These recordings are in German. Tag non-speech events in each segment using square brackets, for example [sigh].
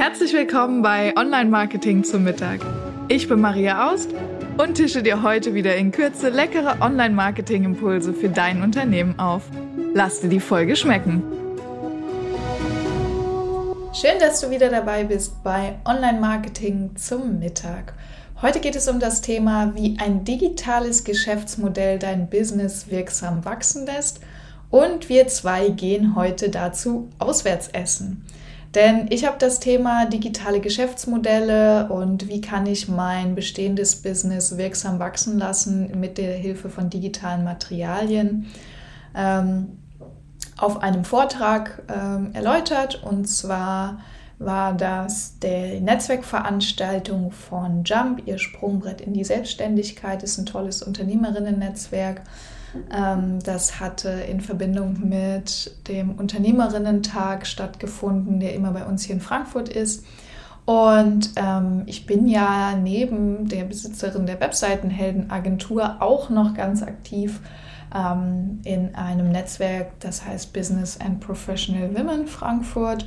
Herzlich willkommen bei Online Marketing zum Mittag. Ich bin Maria Aust und tische dir heute wieder in Kürze leckere Online Marketing Impulse für dein Unternehmen auf. Lass dir die Folge schmecken. Schön, dass du wieder dabei bist bei Online Marketing zum Mittag. Heute geht es um das Thema, wie ein digitales Geschäftsmodell dein Business wirksam wachsen lässt. Und wir zwei gehen heute dazu auswärts essen. Denn ich habe das Thema digitale Geschäftsmodelle und wie kann ich mein bestehendes Business wirksam wachsen lassen mit der Hilfe von digitalen Materialien ähm, auf einem Vortrag ähm, erläutert. Und zwar war das der Netzwerkveranstaltung von Jump, ihr Sprungbrett in die Selbstständigkeit, ist ein tolles Unternehmerinnen-Netzwerk. Ähm, das hatte in Verbindung mit dem Unternehmerinnentag stattgefunden, der immer bei uns hier in Frankfurt ist. Und ähm, ich bin ja neben der Besitzerin der Webseitenheldenagentur auch noch ganz aktiv ähm, in einem Netzwerk, das heißt Business and Professional Women Frankfurt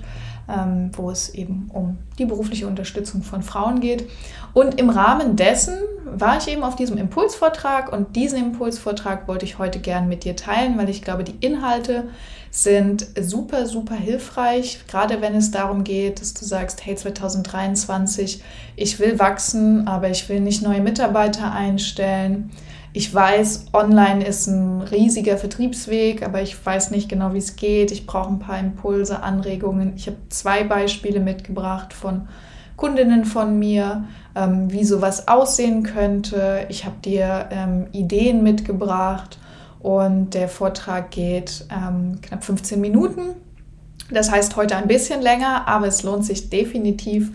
ähm, wo es eben um die berufliche Unterstützung von Frauen geht. Und im Rahmen dessen war ich eben auf diesem Impulsvortrag und diesen Impulsvortrag wollte ich heute gern mit dir teilen, weil ich glaube, die Inhalte sind super, super hilfreich, gerade wenn es darum geht, dass du sagst, hey 2023, ich will wachsen, aber ich will nicht neue Mitarbeiter einstellen. Ich weiß, online ist ein riesiger Vertriebsweg, aber ich weiß nicht genau, wie es geht. Ich brauche ein paar Impulse, Anregungen. Ich habe zwei Beispiele mitgebracht von Kundinnen von mir, ähm, wie sowas aussehen könnte. Ich habe dir ähm, Ideen mitgebracht und der Vortrag geht ähm, knapp 15 Minuten. Das heißt heute ein bisschen länger, aber es lohnt sich definitiv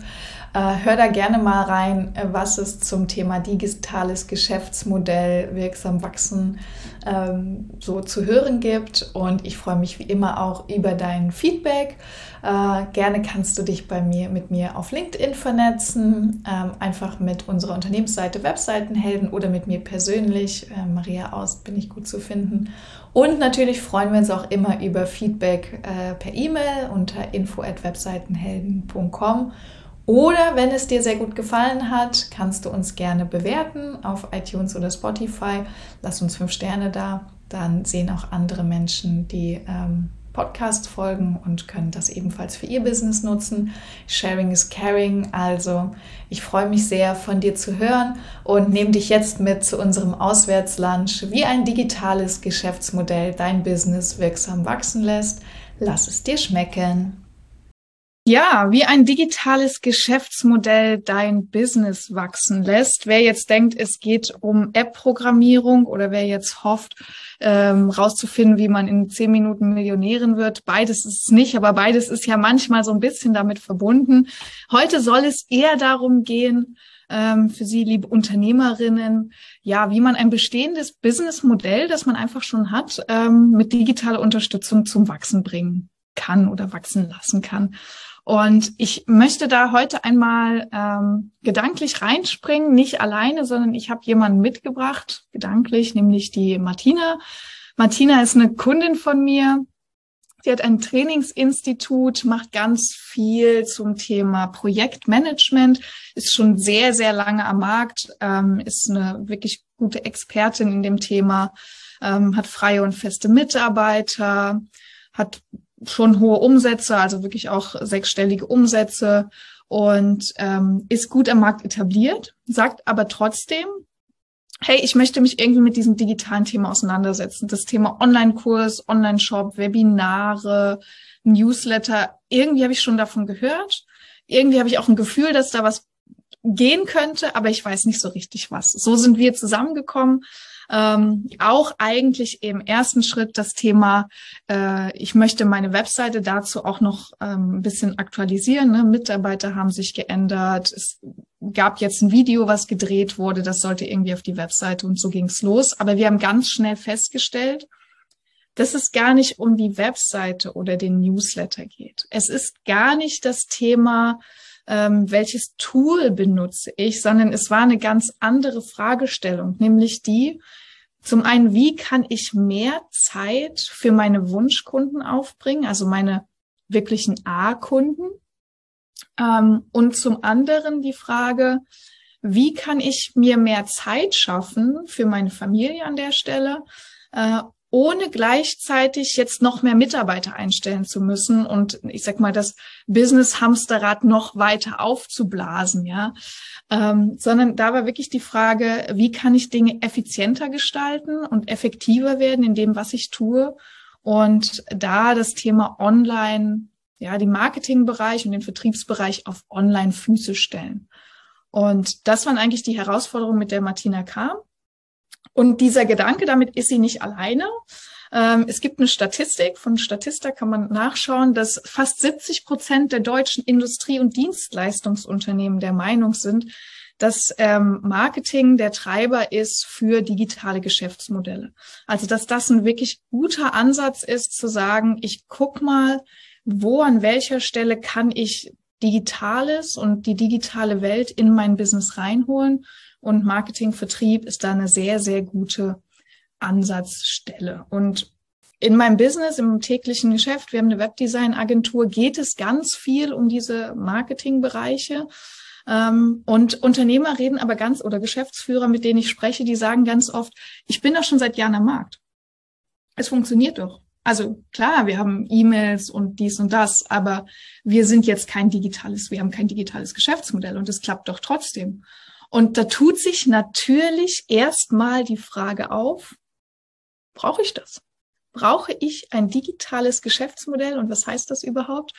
hör da gerne mal rein, äh, was es zum Thema digitales Geschäftsmodell wirksam wachsen ähm, so zu hören gibt. Und ich freue mich wie immer auch über dein Feedback. Äh, gerne kannst du dich bei mir mit mir auf LinkedIn vernetzen, ähm, einfach mit unserer Unternehmensseite Webseitenhelden oder mit mir persönlich. Äh, Maria Aust bin ich gut zu finden. Und natürlich freuen wir uns auch immer über Feedback äh, per E-Mail unter info@webseitenhelden.com oder wenn es dir sehr gut gefallen hat, kannst du uns gerne bewerten auf iTunes oder Spotify. Lass uns fünf Sterne da. Dann sehen auch andere Menschen die ähm, Podcast folgen und können das ebenfalls für ihr Business nutzen. Sharing is caring. Also ich freue mich sehr, von dir zu hören und nehme dich jetzt mit zu unserem Auswärtslunch, wie ein digitales Geschäftsmodell dein Business wirksam wachsen lässt. Lass es dir schmecken. Ja, wie ein digitales Geschäftsmodell dein Business wachsen lässt. Wer jetzt denkt, es geht um App-Programmierung oder wer jetzt hofft, ähm, rauszufinden, wie man in zehn Minuten Millionärin wird, beides ist es nicht, aber beides ist ja manchmal so ein bisschen damit verbunden. Heute soll es eher darum gehen, ähm, für Sie, liebe Unternehmerinnen, ja, wie man ein bestehendes Businessmodell, das man einfach schon hat, ähm, mit digitaler Unterstützung zum Wachsen bringen kann oder wachsen lassen kann. Und ich möchte da heute einmal ähm, gedanklich reinspringen, nicht alleine, sondern ich habe jemanden mitgebracht, gedanklich, nämlich die Martina. Martina ist eine Kundin von mir. Sie hat ein Trainingsinstitut, macht ganz viel zum Thema Projektmanagement, ist schon sehr, sehr lange am Markt, ähm, ist eine wirklich gute Expertin in dem Thema, ähm, hat freie und feste Mitarbeiter, hat schon hohe Umsätze, also wirklich auch sechsstellige Umsätze und ähm, ist gut am Markt etabliert, sagt aber trotzdem, hey, ich möchte mich irgendwie mit diesem digitalen Thema auseinandersetzen. Das Thema Online-Kurs, Online-Shop, Webinare, Newsletter, irgendwie habe ich schon davon gehört. Irgendwie habe ich auch ein Gefühl, dass da was gehen könnte, aber ich weiß nicht so richtig was. So sind wir zusammengekommen ähm, auch eigentlich im ersten Schritt das Thema, äh, ich möchte meine Webseite dazu auch noch ähm, ein bisschen aktualisieren. Ne? Mitarbeiter haben sich geändert. Es gab jetzt ein Video, was gedreht wurde. Das sollte irgendwie auf die Webseite und so ging's los. Aber wir haben ganz schnell festgestellt, dass es gar nicht um die Webseite oder den Newsletter geht. Es ist gar nicht das Thema, ähm, welches Tool benutze ich, sondern es war eine ganz andere Fragestellung, nämlich die, zum einen, wie kann ich mehr Zeit für meine Wunschkunden aufbringen, also meine wirklichen A-Kunden? Ähm, und zum anderen die Frage, wie kann ich mir mehr Zeit schaffen für meine Familie an der Stelle, äh, ohne gleichzeitig jetzt noch mehr Mitarbeiter einstellen zu müssen und ich sag mal das Business Hamsterrad noch weiter aufzublasen, ja, ähm, sondern da war wirklich die Frage, wie kann ich Dinge effizienter gestalten und effektiver werden in dem, was ich tue und da das Thema Online, ja, den Marketingbereich und den Vertriebsbereich auf Online-Füße stellen. Und das waren eigentlich die Herausforderungen, mit der Martina kam. Und dieser Gedanke, damit ist sie nicht alleine. Ähm, es gibt eine Statistik, von Statista kann man nachschauen, dass fast 70 Prozent der deutschen Industrie- und Dienstleistungsunternehmen der Meinung sind, dass ähm, Marketing der Treiber ist für digitale Geschäftsmodelle. Also dass das ein wirklich guter Ansatz ist, zu sagen, ich guck mal, wo an welcher Stelle kann ich Digitales und die digitale Welt in mein Business reinholen. Und Marketing, Vertrieb ist da eine sehr, sehr gute Ansatzstelle. Und in meinem Business, im täglichen Geschäft, wir haben eine Webdesign-Agentur, geht es ganz viel um diese Marketingbereiche. Ähm, und Unternehmer reden aber ganz, oder Geschäftsführer, mit denen ich spreche, die sagen ganz oft, ich bin doch schon seit Jahren am Markt. Es funktioniert doch. Also klar, wir haben E-Mails und dies und das, aber wir sind jetzt kein digitales, wir haben kein digitales Geschäftsmodell und es klappt doch trotzdem. Und da tut sich natürlich erstmal die Frage auf, brauche ich das? Brauche ich ein digitales Geschäftsmodell und was heißt das überhaupt?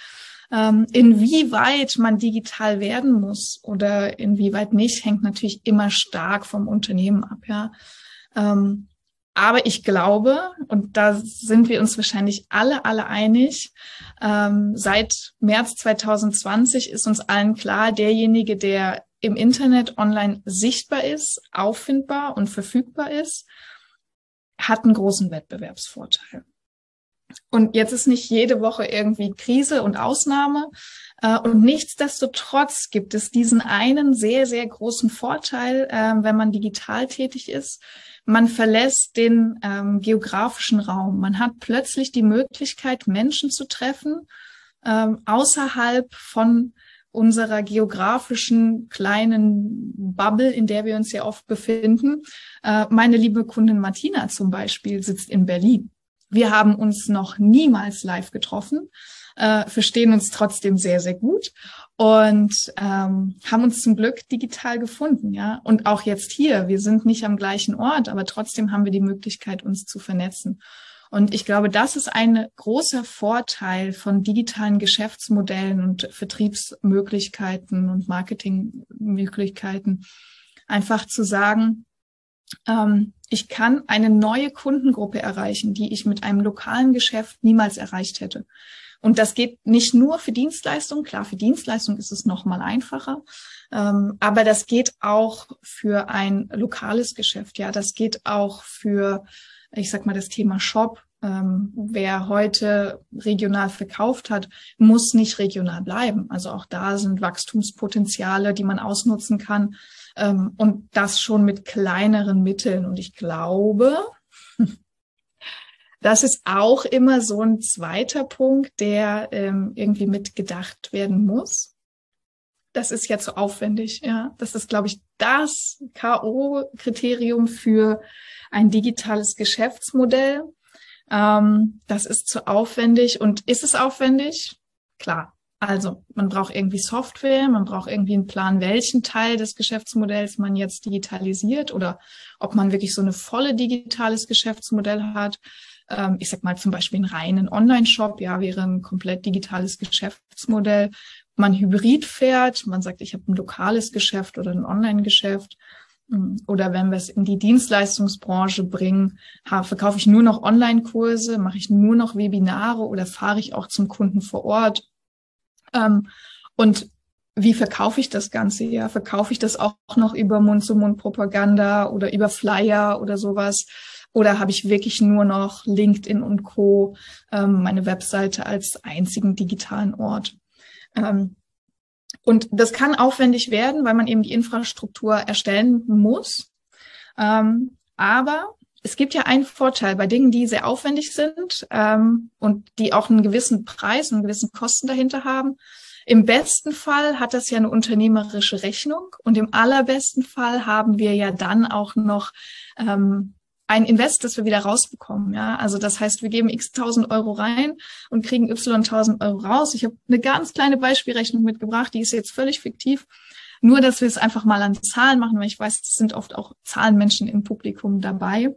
Ähm, inwieweit man digital werden muss oder inwieweit nicht, hängt natürlich immer stark vom Unternehmen ab. Ja. Ähm, aber ich glaube, und da sind wir uns wahrscheinlich alle, alle einig, ähm, seit März 2020 ist uns allen klar, derjenige, der im Internet online sichtbar ist, auffindbar und verfügbar ist, hat einen großen Wettbewerbsvorteil. Und jetzt ist nicht jede Woche irgendwie Krise und Ausnahme. Äh, und nichtsdestotrotz gibt es diesen einen sehr, sehr großen Vorteil, äh, wenn man digital tätig ist, man verlässt den ähm, geografischen Raum. Man hat plötzlich die Möglichkeit, Menschen zu treffen, ähm, außerhalb von unserer geografischen kleinen Bubble, in der wir uns ja oft befinden. Äh, meine liebe Kundin Martina zum Beispiel sitzt in Berlin. Wir haben uns noch niemals live getroffen, äh, verstehen uns trotzdem sehr, sehr gut und ähm, haben uns zum Glück digital gefunden, ja. Und auch jetzt hier, wir sind nicht am gleichen Ort, aber trotzdem haben wir die Möglichkeit, uns zu vernetzen. Und ich glaube, das ist ein großer Vorteil von digitalen Geschäftsmodellen und Vertriebsmöglichkeiten und Marketingmöglichkeiten. Einfach zu sagen, ähm, ich kann eine neue Kundengruppe erreichen, die ich mit einem lokalen Geschäft niemals erreicht hätte. Und das geht nicht nur für Dienstleistungen. Klar, für Dienstleistungen ist es noch mal einfacher. Ähm, aber das geht auch für ein lokales Geschäft. Ja, das geht auch für, ich sag mal, das Thema Shop. Ähm, wer heute regional verkauft hat, muss nicht regional bleiben. Also auch da sind Wachstumspotenziale, die man ausnutzen kann. Ähm, und das schon mit kleineren Mitteln. Und ich glaube, [laughs] das ist auch immer so ein zweiter Punkt, der ähm, irgendwie mitgedacht werden muss. Das ist ja zu aufwendig, ja. Das ist, glaube ich, das K.O.-Kriterium für ein digitales Geschäftsmodell. Ähm, das ist zu aufwendig. Und ist es aufwendig? Klar. Also, man braucht irgendwie Software, man braucht irgendwie einen Plan, welchen Teil des Geschäftsmodells man jetzt digitalisiert oder ob man wirklich so eine volle digitales Geschäftsmodell hat ähm, ich sag mal zum Beispiel einen reinen Online-Shop, ja, wäre ein komplett digitales Geschäftsmodell. Man hybrid fährt, man sagt, ich habe ein lokales Geschäft oder ein Online-Geschäft. Mm, oder wenn wir es in die Dienstleistungsbranche bringen, verkaufe ich nur noch Online-Kurse, mache ich nur noch Webinare oder fahre ich auch zum Kunden vor Ort? Ähm, und wie verkaufe ich das Ganze? Ja, verkaufe ich das auch noch über Mund-zu-Mund-Propaganda oder über Flyer oder sowas? Oder habe ich wirklich nur noch LinkedIn und Co, ähm, meine Webseite als einzigen digitalen Ort? Ähm, und das kann aufwendig werden, weil man eben die Infrastruktur erstellen muss. Ähm, aber es gibt ja einen Vorteil bei Dingen, die sehr aufwendig sind ähm, und die auch einen gewissen Preis und einen gewissen Kosten dahinter haben. Im besten Fall hat das ja eine unternehmerische Rechnung und im allerbesten Fall haben wir ja dann auch noch ähm, ein Invest, das wir wieder rausbekommen. Ja, also das heißt, wir geben x tausend Euro rein und kriegen y tausend Euro raus. Ich habe eine ganz kleine Beispielrechnung mitgebracht, die ist jetzt völlig fiktiv. Nur, dass wir es einfach mal an Zahlen machen, weil ich weiß, es sind oft auch Zahlenmenschen im Publikum dabei.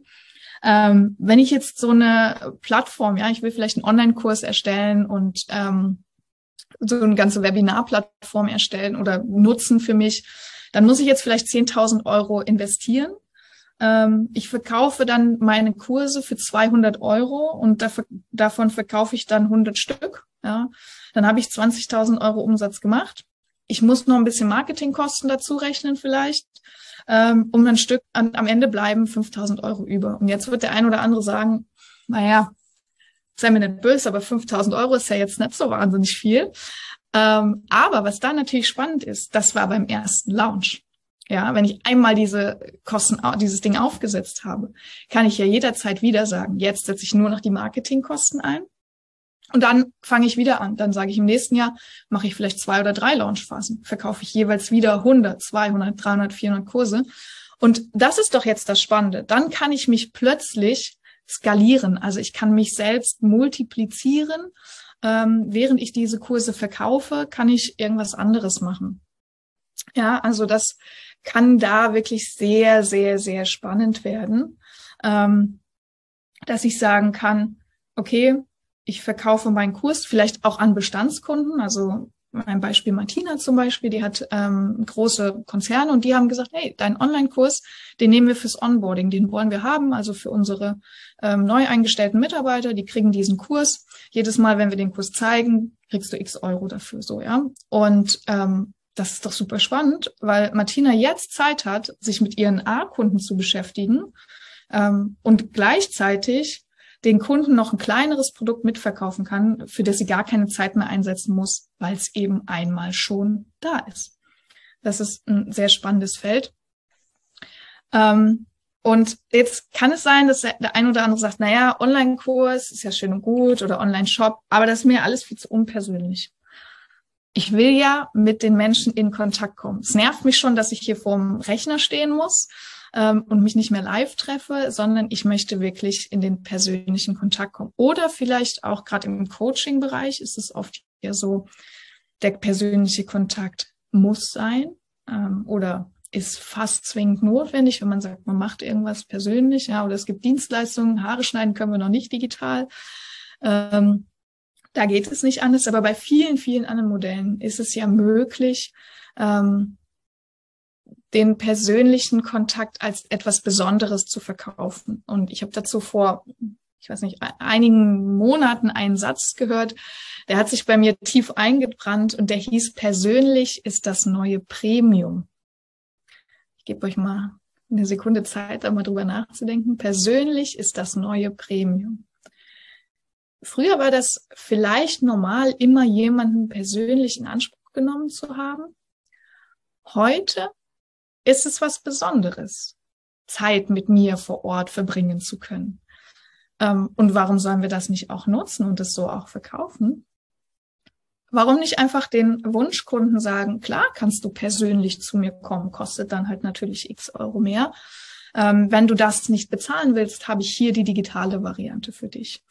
Ähm, wenn ich jetzt so eine Plattform, ja, ich will vielleicht einen Online-Kurs erstellen und ähm, so eine ganze Webinar-Plattform erstellen oder nutzen für mich, dann muss ich jetzt vielleicht 10.000 Euro investieren ähm, ich verkaufe dann meine Kurse für 200 Euro und dafür, davon verkaufe ich dann 100 Stück. Ja, dann habe ich 20.000 Euro Umsatz gemacht. Ich muss noch ein bisschen Marketingkosten dazu rechnen vielleicht, ähm, um ein Stück an, am Ende bleiben 5.000 Euro über. Und jetzt wird der ein oder andere sagen, naja, sei mir nicht böse, aber 5.000 Euro ist ja jetzt nicht so wahnsinnig viel. Ähm, aber was da natürlich spannend ist, das war beim ersten Launch. Ja, wenn ich einmal diese Kosten, dieses Ding aufgesetzt habe, kann ich ja jederzeit wieder sagen, jetzt setze ich nur noch die Marketingkosten ein. Und dann fange ich wieder an. Dann sage ich im nächsten Jahr, mache ich vielleicht zwei oder drei Launchphasen, verkaufe ich jeweils wieder 100, 200, 300, 400 Kurse. Und das ist doch jetzt das Spannende. Dann kann ich mich plötzlich skalieren. Also ich kann mich selbst multiplizieren. Ähm, während ich diese Kurse verkaufe, kann ich irgendwas anderes machen. Ja, also das kann da wirklich sehr, sehr, sehr spannend werden, ähm, dass ich sagen kann, okay, ich verkaufe meinen Kurs vielleicht auch an Bestandskunden. Also mein Beispiel Martina zum Beispiel, die hat ähm, große Konzerne und die haben gesagt, hey, dein Online-Kurs, den nehmen wir fürs Onboarding, den wollen wir haben, also für unsere ähm, neu eingestellten Mitarbeiter, die kriegen diesen Kurs. Jedes Mal, wenn wir den Kurs zeigen, kriegst du x Euro dafür, so, ja. Und ähm, das ist doch super spannend, weil Martina jetzt Zeit hat, sich mit ihren A-Kunden zu beschäftigen ähm, und gleichzeitig den Kunden noch ein kleineres Produkt mitverkaufen kann, für das sie gar keine Zeit mehr einsetzen muss, weil es eben einmal schon da ist. Das ist ein sehr spannendes Feld. Ähm, und jetzt kann es sein, dass der ein oder andere sagt, naja, Online-Kurs ist ja schön und gut oder Online-Shop, aber das ist mir alles viel zu unpersönlich ich will ja mit den Menschen in Kontakt kommen. Es nervt mich schon, dass ich hier vorm Rechner stehen muss ähm, und mich nicht mehr live treffe, sondern ich möchte wirklich in den persönlichen Kontakt kommen. Oder vielleicht auch gerade im Coaching-Bereich ist es oft ja so, der persönliche Kontakt muss sein ähm, oder ist fast zwingend notwendig, wenn man sagt, man macht irgendwas persönlich, ja, oder es gibt Dienstleistungen, Haare schneiden können wir noch nicht digital. Ähm, da geht es nicht anders, aber bei vielen, vielen anderen Modellen ist es ja möglich, ähm, den persönlichen Kontakt als etwas Besonderes zu verkaufen. Und ich habe dazu vor, ich weiß nicht, einigen Monaten einen Satz gehört, der hat sich bei mir tief eingebrannt und der hieß, persönlich ist das neue Premium. Ich gebe euch mal eine Sekunde Zeit, da mal drüber nachzudenken. Persönlich ist das neue Premium. Früher war das vielleicht normal, immer jemanden persönlich in Anspruch genommen zu haben. Heute ist es was Besonderes, Zeit mit mir vor Ort verbringen zu können. Ähm, und warum sollen wir das nicht auch nutzen und es so auch verkaufen? Warum nicht einfach den Wunschkunden sagen, klar, kannst du persönlich zu mir kommen, kostet dann halt natürlich x Euro mehr. Ähm, wenn du das nicht bezahlen willst, habe ich hier die digitale Variante für dich.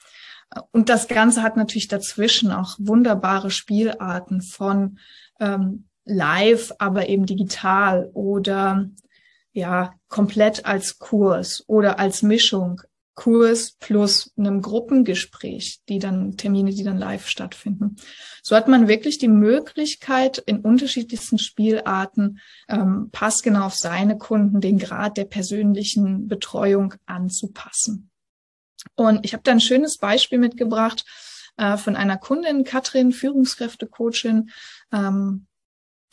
Und das Ganze hat natürlich dazwischen auch wunderbare Spielarten von ähm, live, aber eben digital oder ja, komplett als Kurs oder als Mischung. Kurs plus einem Gruppengespräch, die dann Termine, die dann live stattfinden. So hat man wirklich die Möglichkeit, in unterschiedlichsten Spielarten ähm, passgenau auf seine Kunden den Grad der persönlichen Betreuung anzupassen. Und ich habe da ein schönes Beispiel mitgebracht äh, von einer Kundin, Katrin, Führungskräftecoachin. Ähm,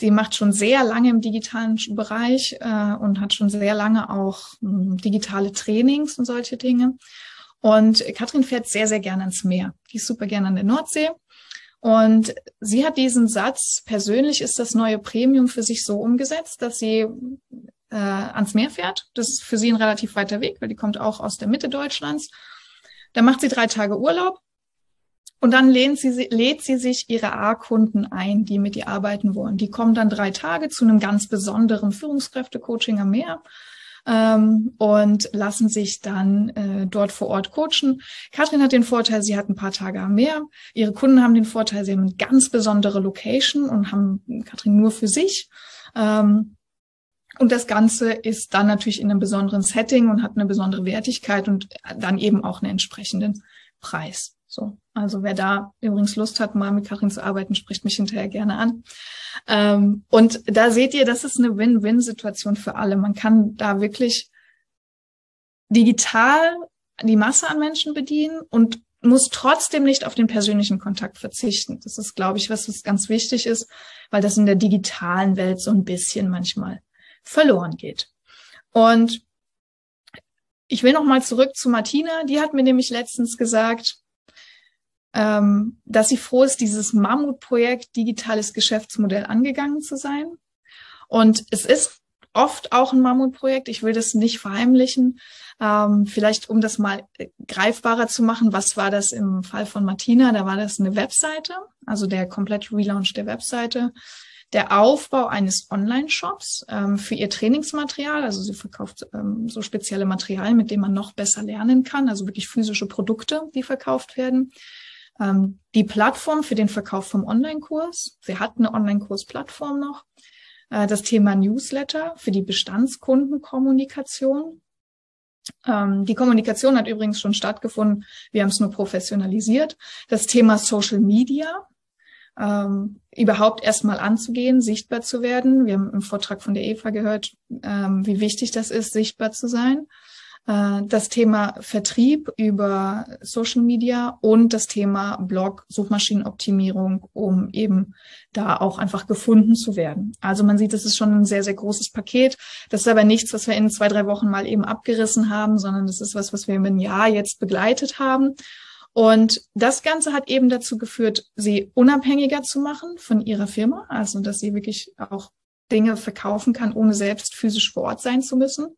die macht schon sehr lange im digitalen Bereich äh, und hat schon sehr lange auch äh, digitale Trainings und solche Dinge. Und Katrin fährt sehr, sehr gerne ans Meer. Die ist super gerne an der Nordsee. Und sie hat diesen Satz, persönlich ist das neue Premium für sich so umgesetzt, dass sie äh, ans Meer fährt. Das ist für sie ein relativ weiter Weg, weil die kommt auch aus der Mitte Deutschlands. Dann macht sie drei Tage Urlaub Und dann lädt sie, lädt sie sich ihre A-Kunden ein, die mit ihr arbeiten wollen. Die kommen dann drei Tage zu einem ganz besonderen Führungskräfte-Coaching am Meer ähm, und lassen sich dann äh, dort vor Ort coachen. Katrin hat den Vorteil, sie hat ein paar Tage am Meer. Ihre Kunden haben den Vorteil, sie haben eine ganz besondere Location und haben Katrin nur für sich. Ähm, und das Ganze ist dann natürlich in einem besonderen Setting und hat eine besondere Wertigkeit und dann eben auch einen entsprechenden Preis. So, also wer da übrigens Lust hat, mal mit Karin zu arbeiten, spricht mich hinterher gerne an. Ähm, und da seht ihr, das ist eine Win-Win-Situation für alle. Man kann da wirklich digital die Masse an Menschen bedienen und muss trotzdem nicht auf den persönlichen Kontakt verzichten. Das ist, glaube ich, was, was ganz wichtig ist, weil das in der digitalen Welt so ein bisschen manchmal verloren geht. Und ich will noch mal zurück zu Martina. Die hat mir nämlich letztens gesagt, ähm, dass sie froh ist, dieses Mammutprojekt digitales Geschäftsmodell angegangen zu sein. Und es ist oft auch ein Mammutprojekt. Ich will das nicht verheimlichen. Ähm, vielleicht, um das mal greifbarer zu machen, was war das im Fall von Martina? Da war das eine Webseite, also der komplette Relaunch der Webseite der Aufbau eines Online-Shops ähm, für ihr Trainingsmaterial. Also sie verkauft ähm, so spezielle Materialien, mit denen man noch besser lernen kann, also wirklich physische Produkte, die verkauft werden. Ähm, die Plattform für den Verkauf vom Online-Kurs. Sie hat eine Online-Kurs-Plattform noch. Äh, das Thema Newsletter für die Bestandskundenkommunikation. Ähm, die Kommunikation hat übrigens schon stattgefunden. Wir haben es nur professionalisiert. Das Thema Social Media ähm, überhaupt erstmal anzugehen, sichtbar zu werden. Wir haben im Vortrag von der Eva gehört, ähm, wie wichtig das ist, sichtbar zu sein. Äh, das Thema Vertrieb über Social Media und das Thema Blog, Suchmaschinenoptimierung, um eben da auch einfach gefunden zu werden. Also man sieht, das ist schon ein sehr, sehr großes Paket. Das ist aber nichts, was wir in zwei, drei Wochen mal eben abgerissen haben, sondern das ist was, was wir im Jahr jetzt begleitet haben und das Ganze hat eben dazu geführt, sie unabhängiger zu machen von ihrer Firma, also dass sie wirklich auch Dinge verkaufen kann, ohne selbst physisch vor Ort sein zu müssen.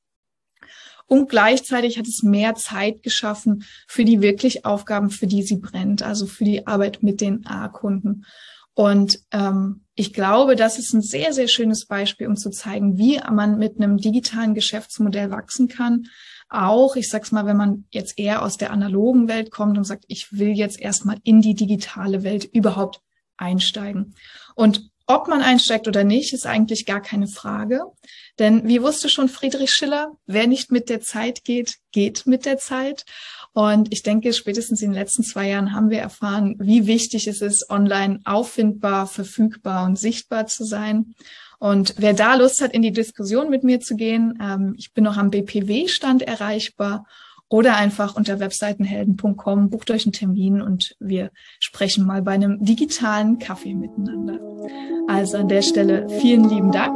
Und gleichzeitig hat es mehr Zeit geschaffen für die wirklich Aufgaben, für die sie brennt, also für die Arbeit mit den A-Kunden. Und ähm, ich glaube, das ist ein sehr, sehr schönes Beispiel, um zu zeigen, wie man mit einem digitalen Geschäftsmodell wachsen kann, auch, ich sag's mal, wenn man jetzt eher aus der analogen Welt kommt und sagt, ich will jetzt erstmal in die digitale Welt überhaupt einsteigen. Und ob man einsteigt oder nicht, ist eigentlich gar keine Frage. Denn wie wusste schon Friedrich Schiller, wer nicht mit der Zeit geht, geht mit der Zeit. Und ich denke, spätestens in den letzten zwei Jahren haben wir erfahren, wie wichtig es ist, online auffindbar, verfügbar und sichtbar zu sein. Und wer da Lust hat, in die Diskussion mit mir zu gehen, ähm, ich bin noch am BPW-Stand erreichbar oder einfach unter webseitenhelden.com, bucht euch einen Termin und wir sprechen mal bei einem digitalen Kaffee miteinander. Also an der Stelle vielen lieben Dank.